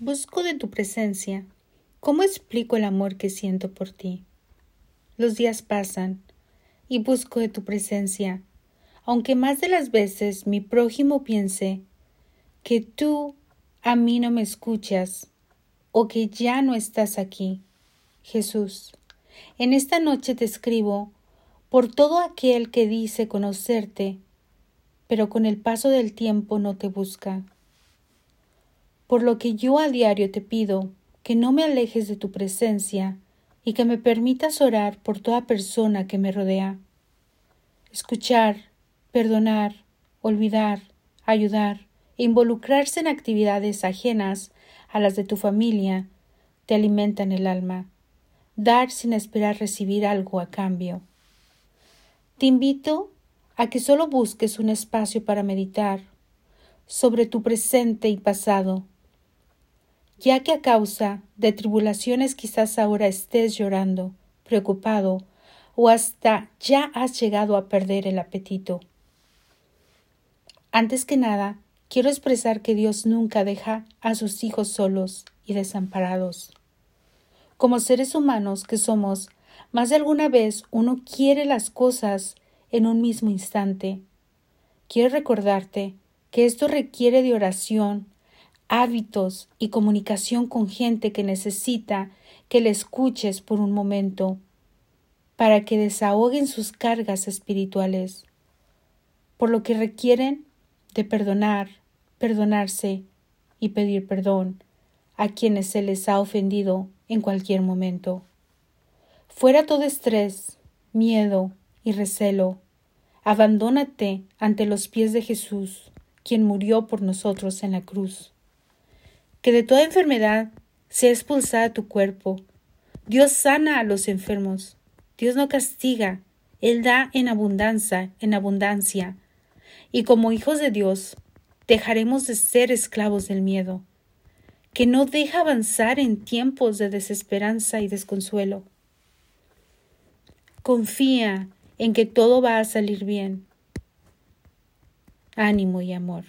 Busco de tu presencia. ¿Cómo explico el amor que siento por ti? Los días pasan y busco de tu presencia, aunque más de las veces mi prójimo piense que tú a mí no me escuchas o que ya no estás aquí. Jesús, en esta noche te escribo por todo aquel que dice conocerte, pero con el paso del tiempo no te busca por lo que yo a diario te pido que no me alejes de tu presencia y que me permitas orar por toda persona que me rodea. Escuchar, perdonar, olvidar, ayudar e involucrarse en actividades ajenas a las de tu familia te alimentan el alma. Dar sin esperar recibir algo a cambio. Te invito a que solo busques un espacio para meditar sobre tu presente y pasado ya que a causa de tribulaciones quizás ahora estés llorando, preocupado, o hasta ya has llegado a perder el apetito. Antes que nada, quiero expresar que Dios nunca deja a sus hijos solos y desamparados. Como seres humanos que somos, más de alguna vez uno quiere las cosas en un mismo instante. Quiero recordarte que esto requiere de oración, hábitos y comunicación con gente que necesita que le escuches por un momento, para que desahoguen sus cargas espirituales, por lo que requieren de perdonar, perdonarse y pedir perdón a quienes se les ha ofendido en cualquier momento. Fuera todo estrés, miedo y recelo, abandónate ante los pies de Jesús, quien murió por nosotros en la cruz que de toda enfermedad sea expulsada tu cuerpo. Dios sana a los enfermos. Dios no castiga. Él da en abundancia, en abundancia. Y como hijos de Dios, dejaremos de ser esclavos del miedo, que no deja avanzar en tiempos de desesperanza y desconsuelo. Confía en que todo va a salir bien. Ánimo y amor.